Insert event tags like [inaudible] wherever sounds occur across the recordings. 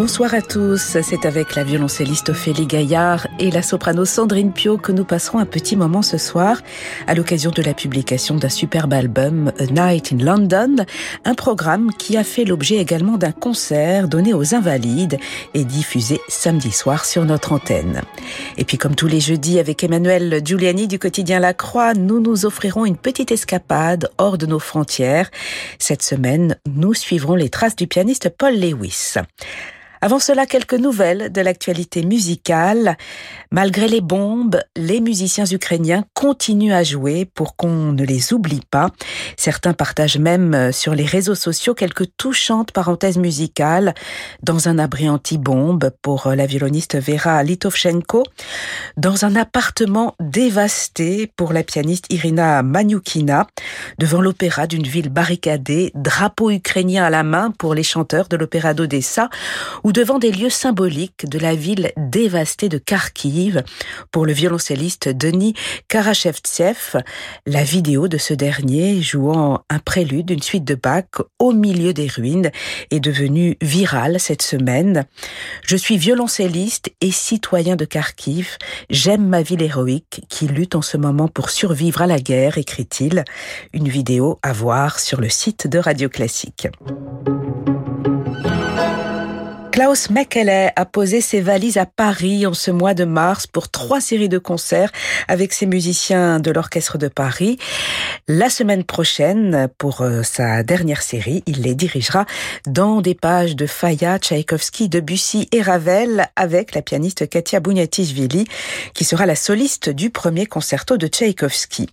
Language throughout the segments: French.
Bonsoir à tous, c'est avec la violoncelliste Ophélie Gaillard et la soprano Sandrine Pio que nous passerons un petit moment ce soir à l'occasion de la publication d'un superbe album A Night in London, un programme qui a fait l'objet également d'un concert donné aux Invalides et diffusé samedi soir sur notre antenne. Et puis comme tous les jeudis avec Emmanuel Giuliani du quotidien La Croix, nous nous offrirons une petite escapade hors de nos frontières. Cette semaine, nous suivrons les traces du pianiste Paul Lewis. Avant cela, quelques nouvelles de l'actualité musicale. Malgré les bombes, les musiciens ukrainiens continuent à jouer pour qu'on ne les oublie pas. Certains partagent même euh, sur les réseaux sociaux quelques touchantes parenthèses musicales dans un abri anti-bombe pour euh, la violoniste Vera Litovchenko, dans un appartement dévasté pour la pianiste Irina Maniukina, devant l'opéra d'une ville barricadée, drapeau ukrainien à la main pour les chanteurs de l'opéra d'Odessa, ou devant des lieux symboliques de la ville dévastée de Kharkiv pour le violoncelliste Denis Karachevtsev. La vidéo de ce dernier jouant un prélude d'une suite de Bach au milieu des ruines est devenue virale cette semaine. Je suis violoncelliste et citoyen de Kharkiv. J'aime ma ville héroïque qui lutte en ce moment pour survivre à la guerre, écrit-il. Une vidéo à voir sur le site de Radio Classique. Klaus Mekele a posé ses valises à Paris en ce mois de mars pour trois séries de concerts avec ses musiciens de l'Orchestre de Paris. La semaine prochaine, pour euh, sa dernière série, il les dirigera dans des pages de Faya, Tchaïkovski, Debussy et Ravel avec la pianiste Katia Bouniatishvili qui sera la soliste du premier concerto de Tchaïkovski.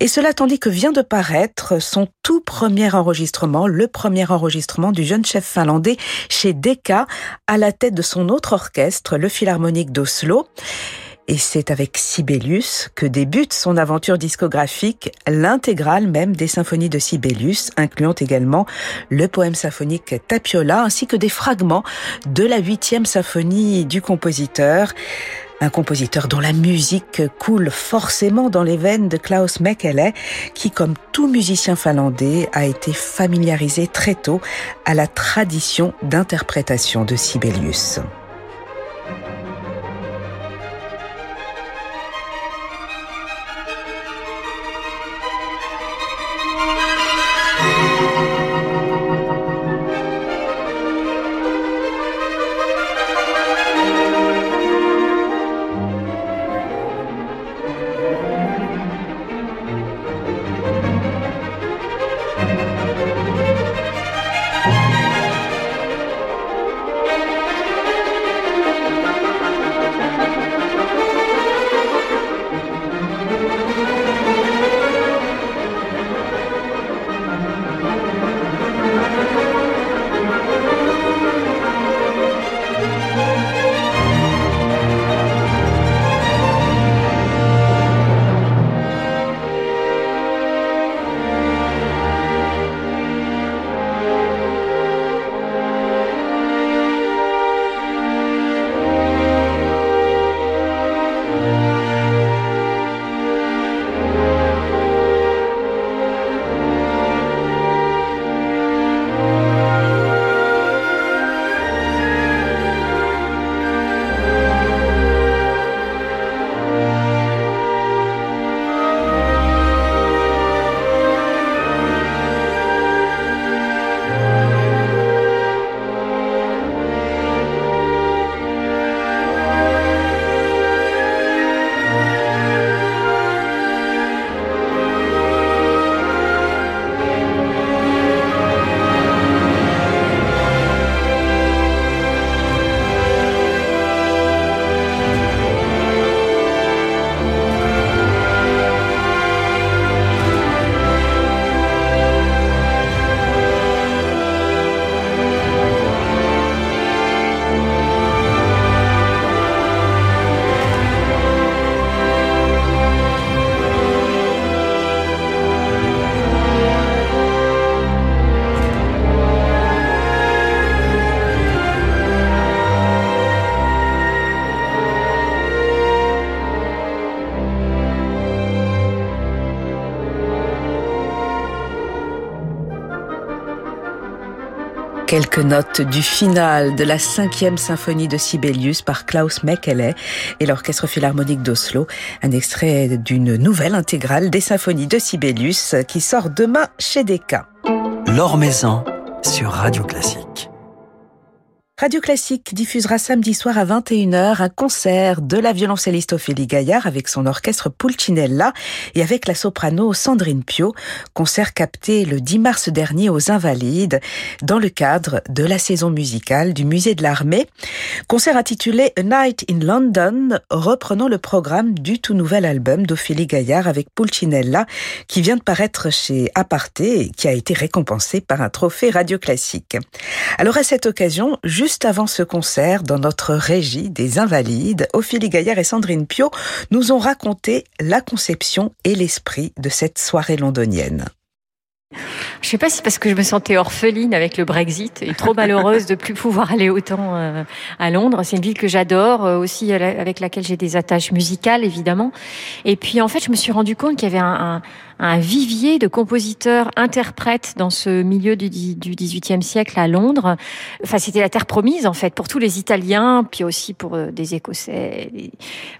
Et cela tandis que vient de paraître son tout premier enregistrement, le premier enregistrement du jeune chef finlandais chez Decca à la tête de son autre orchestre, le Philharmonique d'Oslo. Et c'est avec Sibelius que débute son aventure discographique, l'intégrale même des symphonies de Sibelius, incluant également le poème symphonique Tapiola, ainsi que des fragments de la huitième symphonie du compositeur. Un compositeur dont la musique coule forcément dans les veines de Klaus Mekele, qui, comme tout musicien finlandais, a été familiarisé très tôt à la tradition d'interprétation de Sibelius. Quelques notes du final de la cinquième symphonie de Sibelius par Klaus Mekele et l'Orchestre Philharmonique d'Oslo. Un extrait d'une nouvelle intégrale des symphonies de Sibelius qui sort demain chez Decca. L'Or sur Radio Classique. Radio Classique diffusera samedi soir à 21h un concert de la violoncelliste Ophélie Gaillard avec son orchestre Pulcinella et avec la soprano Sandrine Pio, concert capté le 10 mars dernier aux Invalides dans le cadre de la saison musicale du musée de l'armée. Concert intitulé A Night in London, reprenant le programme du tout nouvel album d'Ophélie Gaillard avec Pulcinella qui vient de paraître chez Aparté et qui a été récompensé par un trophée Radio Classique. Alors à cette occasion, Juste avant ce concert, dans notre régie des Invalides, Ophélie Gaillard et Sandrine Pio nous ont raconté la conception et l'esprit de cette soirée londonienne. Je sais pas si parce que je me sentais orpheline avec le Brexit et trop malheureuse de plus pouvoir aller autant euh, à Londres. C'est une ville que j'adore, euh, aussi avec laquelle j'ai des attaches musicales évidemment. Et puis en fait, je me suis rendu compte qu'il y avait un, vivier de compositeurs interprètes dans ce milieu du, du 18e siècle à Londres. Enfin, c'était la terre promise en fait pour tous les Italiens, puis aussi pour euh, des Écossais.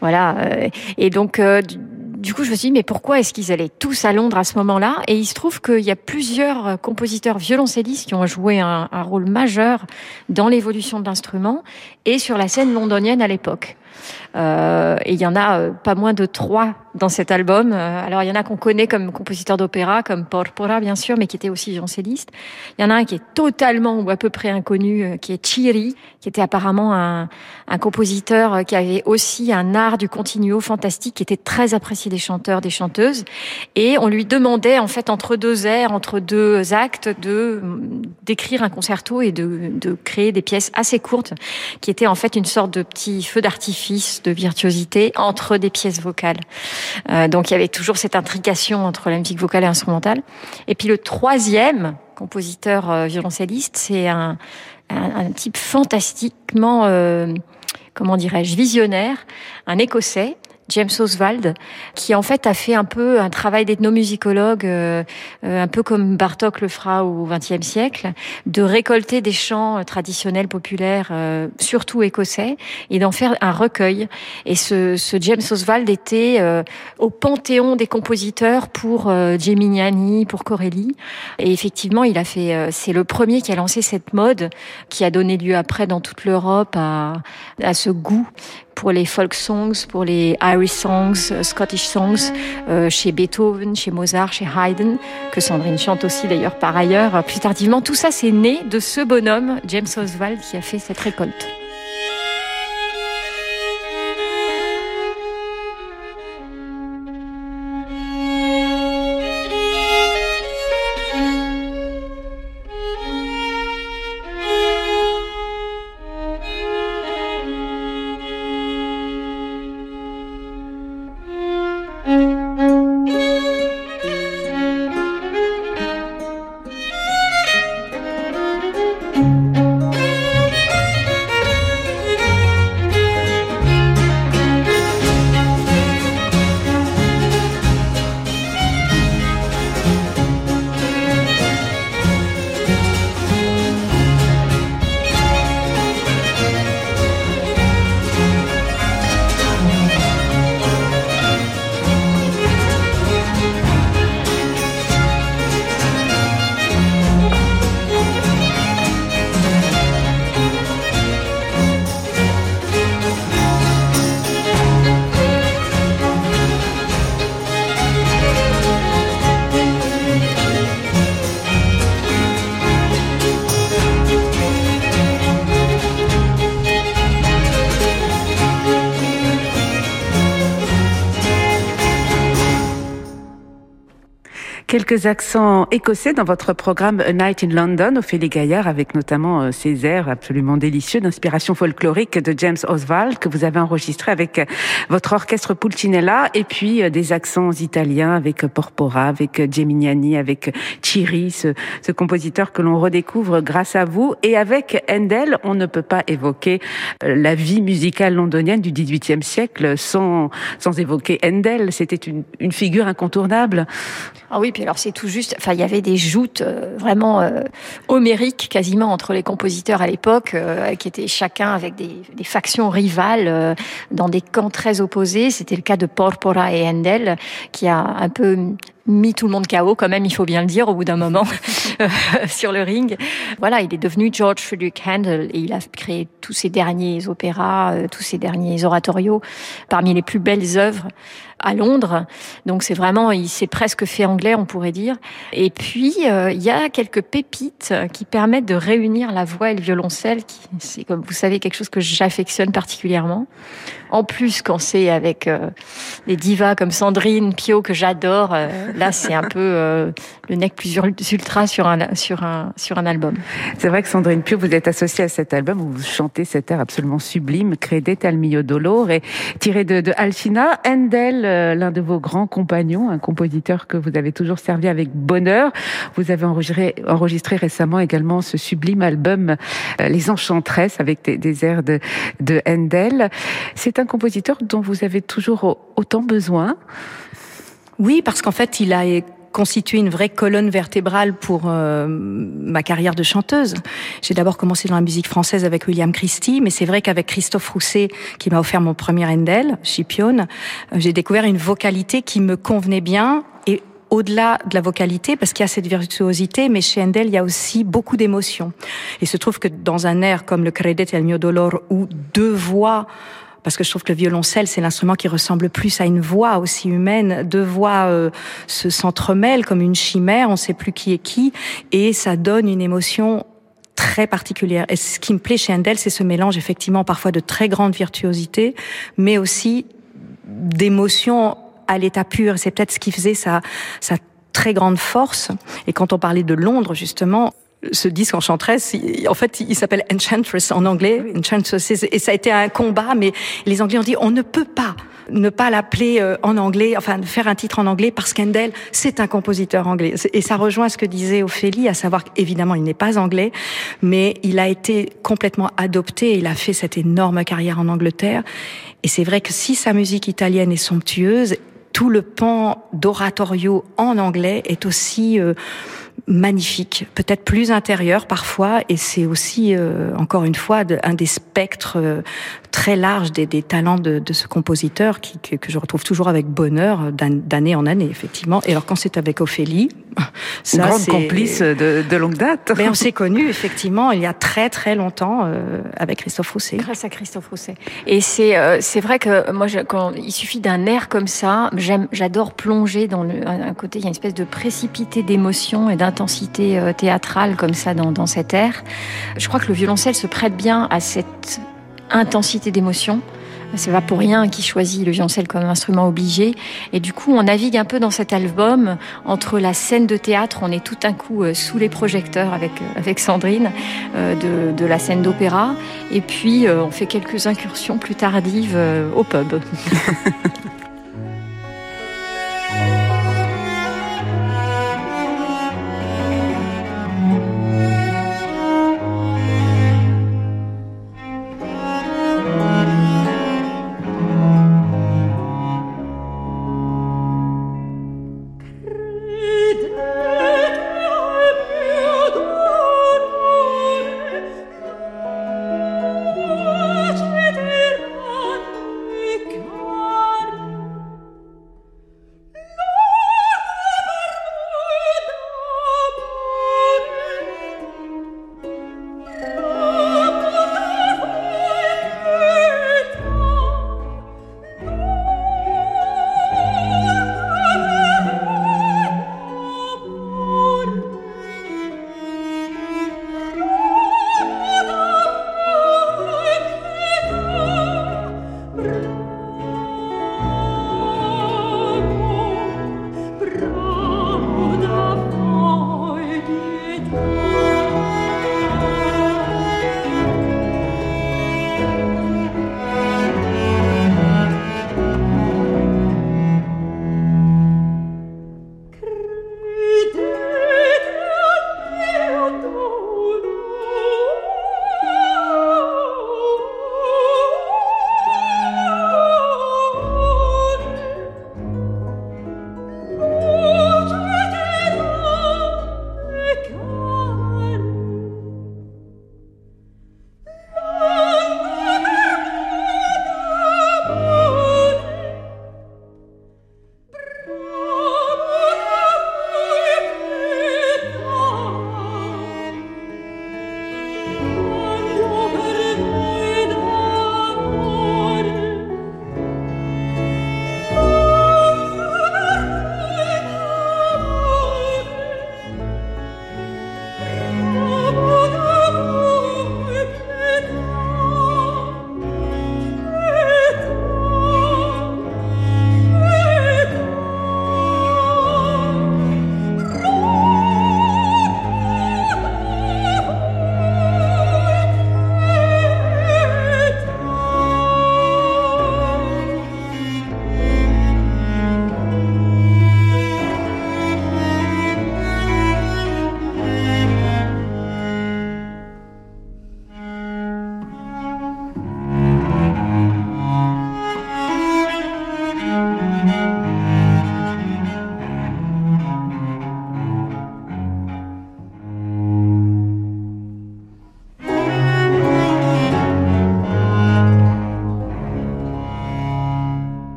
voilà. Et donc, du coup, je me suis dit, mais pourquoi est-ce qu'ils allaient tous à Londres à ce moment-là? Et il se trouve qu'il y a plusieurs compositeurs violoncellistes qui ont joué un, rôle majeur dans l'évolution de l'instrument et sur la scène londonienne à l'époque. Euh, et il y en a pas moins de trois dans cet album. Euh, alors il y en a qu'on connaît comme compositeur d'opéra, comme Porpora bien sûr, mais qui était aussi violoncelliste. Il y en a un qui est totalement ou à peu près inconnu, euh, qui est Chiri, qui était apparemment un, compositeur euh, qui avait aussi un art du continuo fantastique, qui était très apprécié des chanteurs, des chanteuses. Et on lui demandait en fait entre deux airs, entre deux actes, de d'écrire un concerto et de, de créer des pièces assez courtes, qui étaient en fait une sorte de petit feu d'artifice de virtuosité entre des pièces vocales. Euh, donc il y avait toujours cette intrication entre la musique vocale et instrumentale. Et puis le troisième compositeur euh, violoncelliste, c'est un, un, type fantastiquement, euh, comment dirais-je, visionnaire, un Écossais James Oswald, qui en fait a fait un peu un travail d'ethnomusicologue, euh, euh, un peu comme Bartok le fera au XXe siècle, de récolter des chants euh, traditionnels populaires, surtout écossais, et d'en faire un recueil. Et ce, James Oswald était au panthéon des compositeurs pour Geminiani, pour Corelli. Et effectivement, il a fait, c'est le premier qui a lancé cette mode, qui a donné lieu après dans toute l'Europe à, à ce goût pour les folk songs, pour les Irish songs, euh, Scottish songs, euh, chez Beethoven, chez Mozart, chez Haydn, que Sandrine chante aussi d'ailleurs par ailleurs. Plus tardivement, tout ça c'est né de ce bonhomme, James Oswald, qui a fait cette récolte. Quelques accents écossais dans votre programme A Night in London, Ophélie Gaillard, avec notamment euh, ces airs absolument délicieux d'inspiration folklorique de James Oswald que vous avez enregistré avec euh, votre orchestre Pulcinella, et puis euh, des accents italiens avec Porpora, avec Geminiani, avec Chiri, ce, ce compositeur que l'on redécouvre grâce à vous, et avec Handel, on ne peut pas évoquer la vie musicale londonienne du XVIIIe siècle sans sans évoquer Handel. C'était une, une figure incontournable. Ah oui, alors c'est tout juste, enfin il y avait des joutes euh, vraiment euh, homériques quasiment entre les compositeurs à l'époque, euh, qui étaient chacun avec des, des factions rivales dans des camps très opposés. C'était le cas de Porpora et Handel, qui a un peu mis tout le monde KO quand même, il faut bien le dire, au bout d'un moment [laughs] sur le ring. Voilà, il est devenu George Frederick Handel et il a créé tous ses derniers opéras, tous ses derniers oratorios, parmi les plus belles œuvres à Londres. Donc c'est vraiment, il s'est presque fait anglais, on pourrait dire. Et puis euh, il y a quelques pépites qui permettent de réunir la voix et le violoncelle, qui c'est comme vous savez quelque chose que j'affectionne particulièrement. En plus, quand c'est avec euh, des divas comme Sandrine Pio que j'adore, euh, là c'est un peu le nec plus ultra sur un sur un sur un album. C'est vrai que Sandrine Pio, vous êtes associée à cet album vous chantez cet air absolument sublime, Credete al mio dolore, tiré de, de Alcina, Handel euh, l'un de vos grands compagnons, un compositeur que vous avez toujours servi avec bonheur. Vous avez enregistré, enregistré récemment également ce sublime album euh, Les Enchantresses avec des, airs de, de Handel. C'est un compositeur dont vous avez toujours autant besoin. Oui, parce qu'en fait, il a constitué une vraie colonne vertébrale pour euh, ma carrière de chanteuse. J'ai d'abord commencé dans la musique française avec William Christie, mais c'est vrai qu'avec Christophe Rousset, qui m'a offert mon premier Handel, Chipione, euh, j'ai découvert une vocalité qui me convenait bien et au-delà de la vocalité, parce qu'il y a cette virtuosité, mais chez Handel, il y a aussi beaucoup d'émotions. Il se trouve que dans un air comme le Credete al mio dolor, où deux voix parce que je trouve que le violoncelle, c'est l'instrument qui ressemble plus à une voix aussi humaine. Deux voix euh, se s'entremêlent comme une chimère, on ne sait plus qui est qui, et ça donne une émotion très particulière. Et ce qui me plaît chez Handel, c'est ce mélange effectivement parfois de très grande virtuosité, mais aussi d'émotion à l'état pur. C'est peut-être ce qui faisait sa, sa très grande force. Et quand on parlait de Londres, justement, ce disque Enchantress, en fait, il s'appelle Enchantress en anglais, Enchantress, et ça a été un combat, mais les Anglais ont dit on ne peut pas ne pas l'appeler euh, en anglais, enfin faire un titre en anglais parce qu'Endel, c'est un compositeur anglais. Et ça rejoint ce que disait Ophélie, à savoir qu'évidemment, il n'est pas anglais, mais il a été complètement adopté il a fait cette énorme carrière en Angleterre. Et c'est vrai que si sa musique italienne est somptueuse, tout le pan d'oratorio en anglais est aussi euh, magnifique, peut-être plus intérieur parfois, et c'est aussi, euh, encore une fois, un des spectres euh, très large des, des talents de, de, ce compositeur qui, que, que, je retrouve toujours avec bonheur d'année en année, effectivement. Et alors quand c'est avec Ophélie, [laughs] ça, Une grande complice de, de, longue date. Mais on s'est [laughs] connus effectivement il y a très très longtemps euh, avec Christophe Rousset. Grâce à Christophe Rousset. Et c'est euh, c'est vrai que moi quand il suffit d'un air comme ça, j'aime j'adore plonger dans le, un côté il y a une espèce de précipité d'émotion et d'intensité euh, théâtrale comme ça dans, dans cet air. Je crois que le violoncelle se prête bien à cette intensité d'émotion. C'est pas pour rien qu'il choisit le violoncelle comme instrument obligé. Et du coup, on navigue un peu dans cet album entre la scène de théâtre, on est tout un coup euh, sous les projecteurs avec euh, avec Sandrine de la scène d'opéra, et puis on fait quelques incursions plus tardives au pub. [laughs]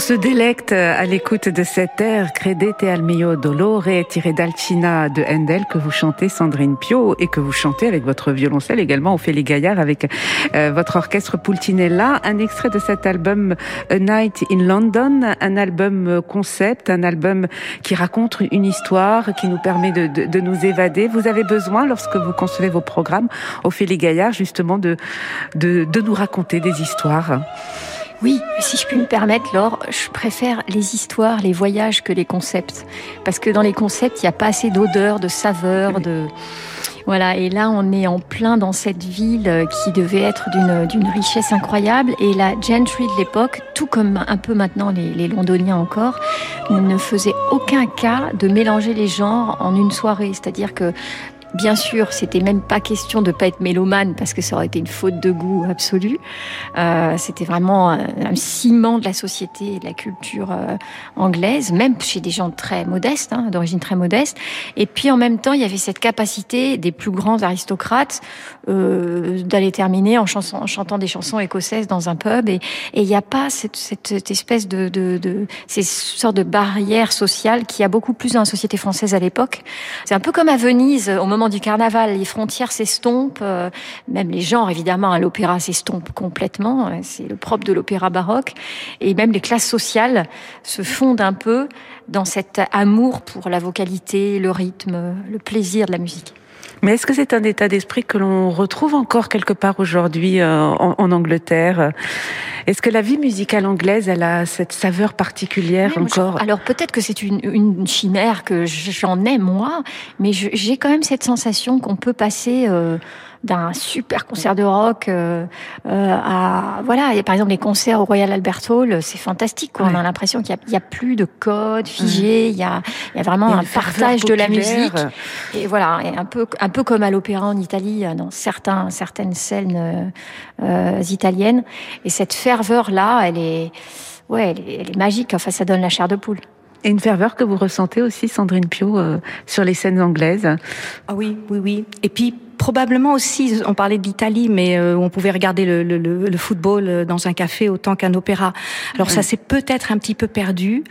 se délecte à l'écoute de cet air Credete al mio dolore tiré d'Alcina de Handel que vous chantez Sandrine Pio et que vous chantez avec votre violoncelle également Ophélie Gaillard avec euh, votre orchestre Pultinella. Un extrait de cet album A Night in London, un album concept, un album qui raconte une histoire, qui nous permet de, de, de nous évader. Vous avez besoin, lorsque vous concevez vos programmes, Ophélie Gaillard, justement de, de, de nous raconter des histoires. Oui, si je puis me permettre, Laure, je préfère les histoires, les voyages que les concepts. Parce que dans les concepts, il n'y a pas assez d'odeur, de saveur, de... [laughs] Voilà, et là, on est en plein dans cette ville qui devait être d'une richesse incroyable. Et la gentry de l'époque, tout comme un peu maintenant les, les londoniens encore, ne faisait aucun cas de mélanger les genres en une soirée. C'est-à-dire que Bien sûr, c'était même pas question de pas être mélomane parce que ça aurait été une faute de goût absolue. Euh, c'était vraiment un, ciment de la société et de la culture euh, anglaise, même chez des gens très modestes, hein, d'origine très modeste. Et puis en même temps, il y avait cette capacité des plus grands aristocrates euh, d'aller terminer en, chantant des chansons écossaises dans un pub. Et il n'y a pas cette, cette, cette espèce de, de, de, ces sortes de barrières sociales qui a beaucoup plus dans la société française à l'époque. C'est un peu comme à Venise au moment du carnaval, les frontières s'estompent, euh, même les genres évidemment à l'opéra s'estompent complètement, c'est le propre de l'opéra baroque, et même les classes sociales se fondent un peu dans cet amour pour la vocalité, le rythme, le plaisir de la musique. Mais est-ce que c'est un état d'esprit que l'on retrouve encore quelque part aujourd'hui euh, en, en, Angleterre? Est-ce que la vie musicale anglaise, elle a cette saveur particulière oui, encore je, Alors peut-être que c'est une, une, chimère que j'en ai moi, mais j'ai quand même cette sensation qu'on peut passer euh, d'un super concert de rock euh, euh, à voilà. Et par exemple les concerts au Royal Albert Hall, c'est fantastique. Quoi. Ouais. On a l'impression qu'il n'y a, a, plus de code figé. Il y, a, il y a vraiment un partage de la musique. Et voilà, et un peu un peu comme à l'opéra en Italie, dans certains certaines scènes euh, italiennes. Et cette ferveur là, elle est ouais, elle est, elle est magique. Enfin, ça donne la chair de poule. Et une ferveur que vous ressentez aussi, Sandrine Pio, euh, sur les scènes anglaises. Ah oui, oui, oui. Et puis probablement aussi, on parlait d'Italie, mais euh, on pouvait regarder le, le, le, football dans un café autant qu'un opéra. Alors ça s'est peut-être un petit peu perdu,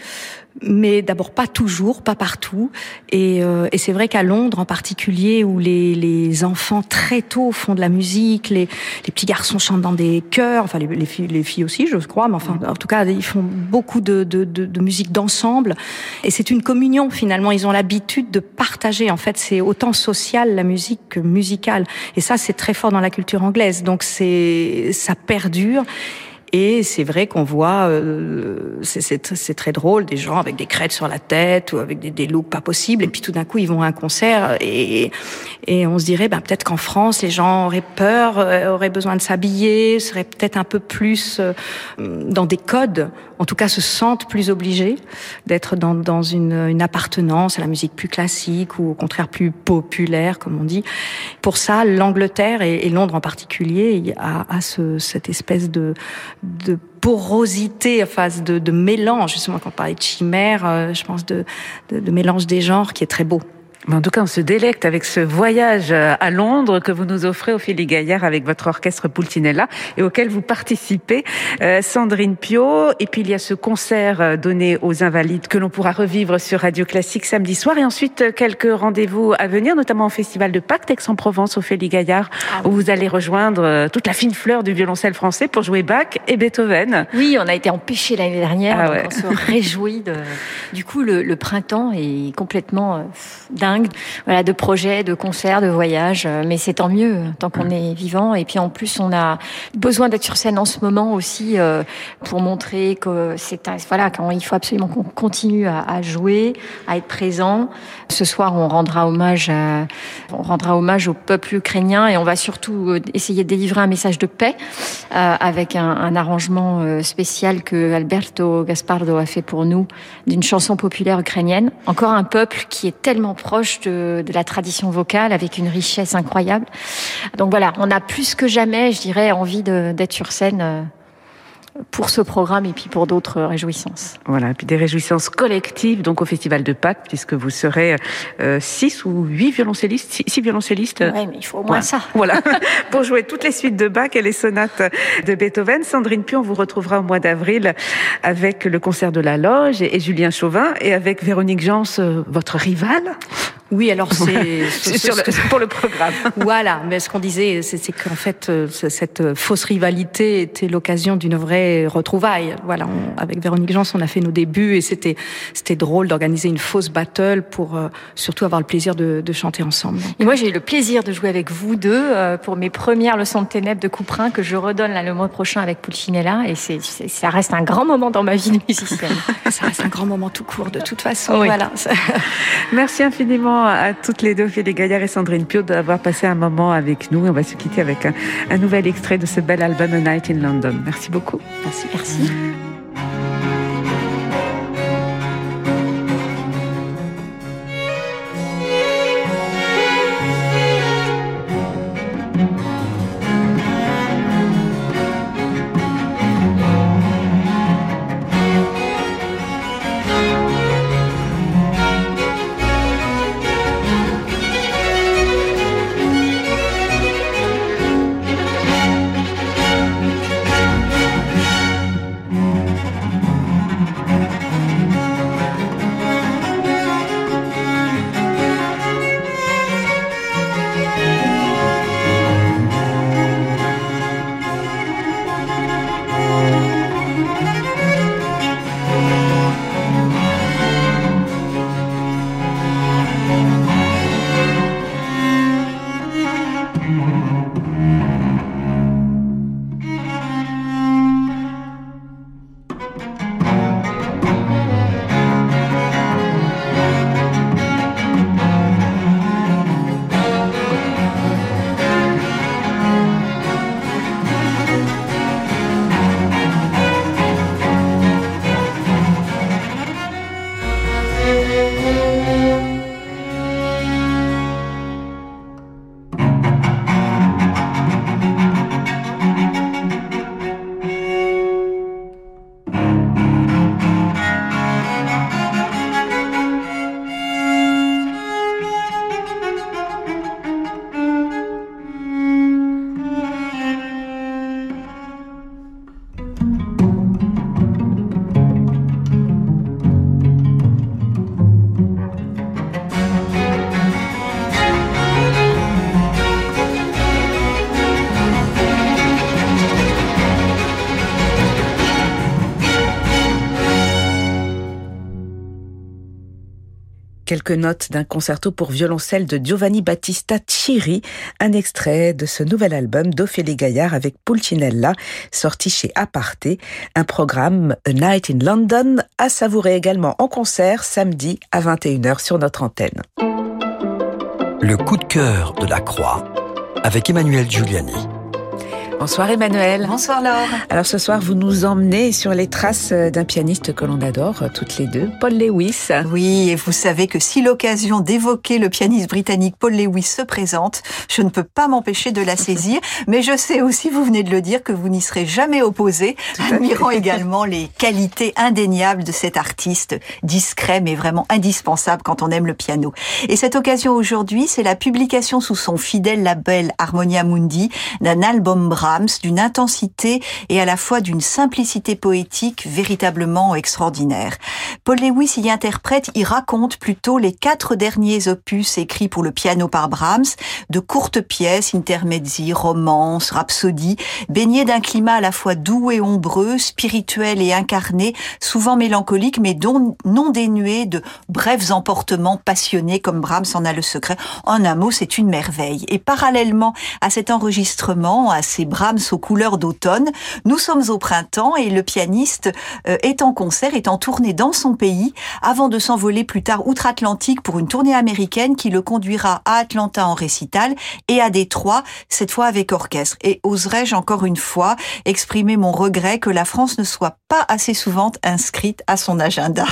mais d'abord pas toujours, pas partout. Et, euh, et c'est vrai qu'à Londres en particulier, où les, les, enfants très tôt font de la musique, les, les petits garçons chantent dans des chœurs, enfin les, les, filles, les filles aussi, je crois, mais enfin en tout cas ils font beaucoup de, de, de, de musique d'ensemble. Et c'est une communion finalement. Ils ont l'habitude de partager. En fait, c'est autant social la musique que musicale. Et ça, c'est très fort dans la culture anglaise. Donc c'est ça perdure. Et c'est vrai qu'on voit, euh, c'est très drôle, des gens avec des crêtes sur la tête ou avec des, des looks pas possibles. Et puis tout d'un coup, ils vont à un concert et, et on se dirait, ben, peut-être qu'en France, les gens auraient peur, euh, auraient besoin de s'habiller, seraient peut-être un peu plus euh, dans des codes. En tout cas, se sentent plus obligés d'être dans, dans une, une appartenance à la musique plus classique ou au contraire plus populaire, comme on dit. Pour ça, l'Angleterre et, Londres en particulier a, a ce, cette espèce de de porosité, enfin de, de mélange, justement quand on parlait de chimère, euh, je pense de, de, de mélange des genres qui est très beau. En tout cas, on se délecte avec ce voyage à Londres que vous nous offrez, Ophélie Gaillard, avec votre orchestre Pulcinella et auquel vous participez, euh, Sandrine Pio. Et puis, il y a ce concert donné aux Invalides que l'on pourra revivre sur Radio Classique samedi soir. Et ensuite, quelques rendez-vous à venir, notamment au Festival de Pacte Aix-en-Provence, Ophélie Gaillard, ah oui. où vous allez rejoindre toute la fine fleur du violoncelle français pour jouer Bach et Beethoven. Oui, on a été empêchés l'année dernière, ah ouais. on se réjouit. De... Du coup, le, le, printemps est complètement voilà, de projets, de concerts, de voyages. Mais c'est tant mieux, tant qu'on est vivant. Et puis en plus, on a besoin d'être sur scène en ce moment aussi euh, pour montrer que c'est voilà, quand il faut absolument qu'on continue à, à, jouer, à être présent. Ce soir, on rendra hommage, à, on rendra hommage au peuple ukrainien et on va surtout euh, essayer de délivrer un message de paix euh, avec un, un, arrangement euh, spécial que Alberto Gaspardo a fait pour nous d'une chanson populaire ukrainienne. Encore un peuple qui est tellement proche de, de, la tradition vocale avec une richesse incroyable. Donc voilà, on a plus que jamais, je dirais, envie d'être sur scène pour ce programme et puis pour d'autres réjouissances. Voilà, et puis des réjouissances collectives donc au Festival de Pâques puisque vous serez euh, six ou huit violoncellistes, six, violoncellistes. Oui, mais il faut au moins ça. Voilà, [laughs] [laughs] pour jouer toutes les suites de Bach et les sonates de Beethoven. Sandrine Pion vous retrouvera au mois d'avril avec le concert de la Loge et, Julien Chauvin et avec Véronique Jans, euh, votre rivale. Oui, alors c'est [laughs] pour le programme. [laughs] Voilà, mais ce qu'on disait, c'est qu'en fait, euh, cette fausse rivalité était l'occasion d'une vraie retrouvaille. Voilà, avec Véronique Jans, on a fait nos débuts et c'était c'était drôle d'organiser une fausse battle pour euh, surtout avoir le plaisir de, de chanter ensemble. Et moi, j'ai eu le plaisir de jouer avec vous deux euh, pour mes premières leçons de ténèbres de Couperin que je redonne là, le mois prochain avec Pulcinella et c'est ça reste un grand moment dans ma vie de musicienne. [laughs] ça reste un grand moment tout court de toute façon. Voilà. Merci infiniment à toutes les deux, Philippe Gaillard et Sandrine Pio, d'avoir passé un moment avec nous. On va se quitter avec un, un nouvel extrait de ce bel album A Night in London. Merci beaucoup. Merci, merci. Quelques notes d'un concerto pour violoncelle de Giovanni Battista Chiri, un extrait de ce nouvel album d'Ophélie Gaillard avec Pulcinella, sorti chez Aparté, un programme A Night in London à savourer également en concert samedi à 21h sur notre antenne. Le coup de cœur de la Croix avec Emmanuel Giuliani. Bonsoir Emmanuel. Bonsoir Laure. Alors ce soir, vous nous emmenez sur les traces d'un pianiste que l'on adore, toutes les deux, Paul Lewis. Oui, et vous savez que si l'occasion d'évoquer le pianiste britannique Paul Lewis se présente, je ne peux pas m'empêcher de la saisir, mais je sais aussi, vous venez de le dire, que vous n'y serez jamais opposé, admirant également les qualités indéniables de cet artiste, discret mais vraiment indispensable quand on aime le piano. Et cette occasion aujourd'hui, c'est la publication sous son fidèle label Harmonia Mundi d'un album Brahms d'une intensité et à la fois d'une simplicité poétique véritablement extraordinaire. Paul Lewis y interprète, y raconte plutôt les quatre derniers opus écrits pour le piano par Brahms, de courtes pièces, intermezzi, romances, rhapsodies, baignées d'un climat à la fois doux et ombreux, spirituel et incarné, souvent mélancolique, mais non dénué de brefs emportements passionnés comme Brahms en a le secret. En un mot, c'est une merveille. Et parallèlement à cet enregistrement, à ces Brahms aux couleurs d'automne. Nous sommes au printemps et le pianiste euh, est en concert, est en tournée dans son pays avant de s'envoler plus tard outre-Atlantique pour une tournée américaine qui le conduira à Atlanta en récital et à Détroit, cette fois avec orchestre. Et oserais-je encore une fois exprimer mon regret que la France ne soit pas assez souvent inscrite à son agenda?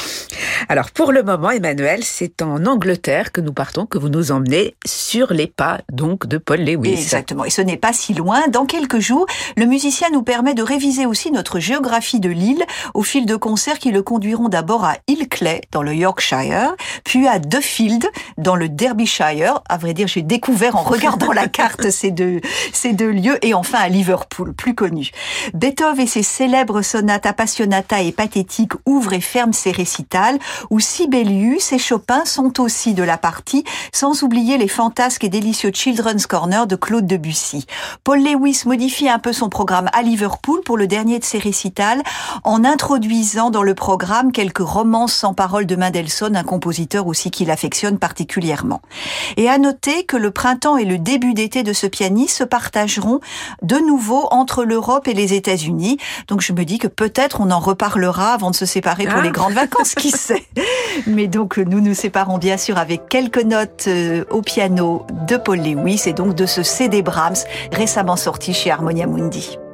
Alors pour le moment, Emmanuel, c'est en Angleterre que nous partons, que vous nous emmenez sur les pas donc de Paul Lewis. Exactement. Et ce n'est pas si loin. Dans quelques quelques jours, le musicien nous permet de réviser aussi notre géographie de l'île au fil de concerts qui le conduiront d'abord à Ilkley, dans le Yorkshire, puis à Duffield, dans le Derbyshire. À vrai dire, j'ai découvert en regardant la carte [laughs] ces deux, ces deux lieux, et enfin à Liverpool, plus connu. Beethoven et ses célèbres sonates appassionata et pathétiques ouvrent et ferment ses récitals, où Sibelius et Chopin sont aussi de la partie, sans oublier les fantasques et délicieux Children's Corner de Claude Debussy. Paul Lewis modifie un peu son programme à Liverpool pour le dernier de ses récitals, en introduisant dans le programme quelques romances sans parole de Mendelssohn, un compositeur aussi qu'il affectionne particulièrement. Et à noter que le printemps et le début d'été de ce pianiste se partageront de nouveau entre l'Europe et les États-Unis. Donc je me dis que peut-être on en reparlera avant de se séparer pour les ah. grandes vacances, qui sait. Mais donc nous nous séparons bien sûr avec quelques notes euh, au piano de Paul Lewis et donc de ce CD Brahms récemment sorti chez Harmonia Mundi.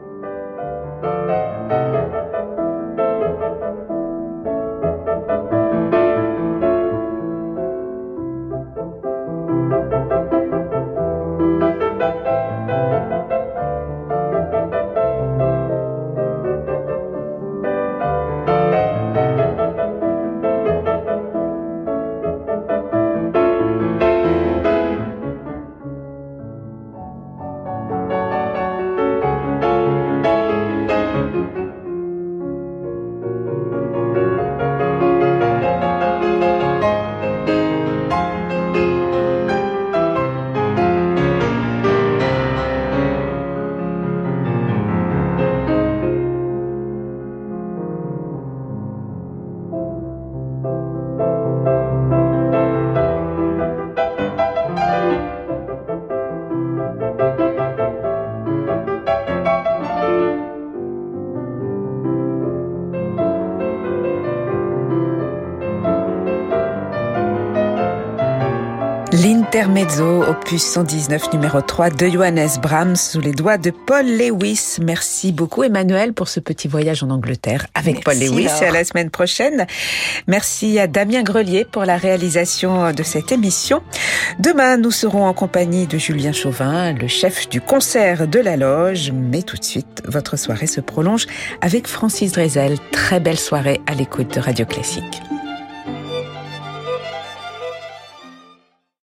Intermezzo, opus 119, numéro 3 de Johannes Brahms, sous les doigts de Paul Lewis. Merci beaucoup Emmanuel pour ce petit voyage en Angleterre avec Paul Lewis et à la semaine prochaine. Merci à Damien Grelier pour la réalisation de cette émission. Demain, nous serons en compagnie de Julien Chauvin, le chef du concert de la loge. Mais tout de suite, votre soirée se prolonge avec Francis Drezel. Très belle soirée à l'écoute de Radio Classique.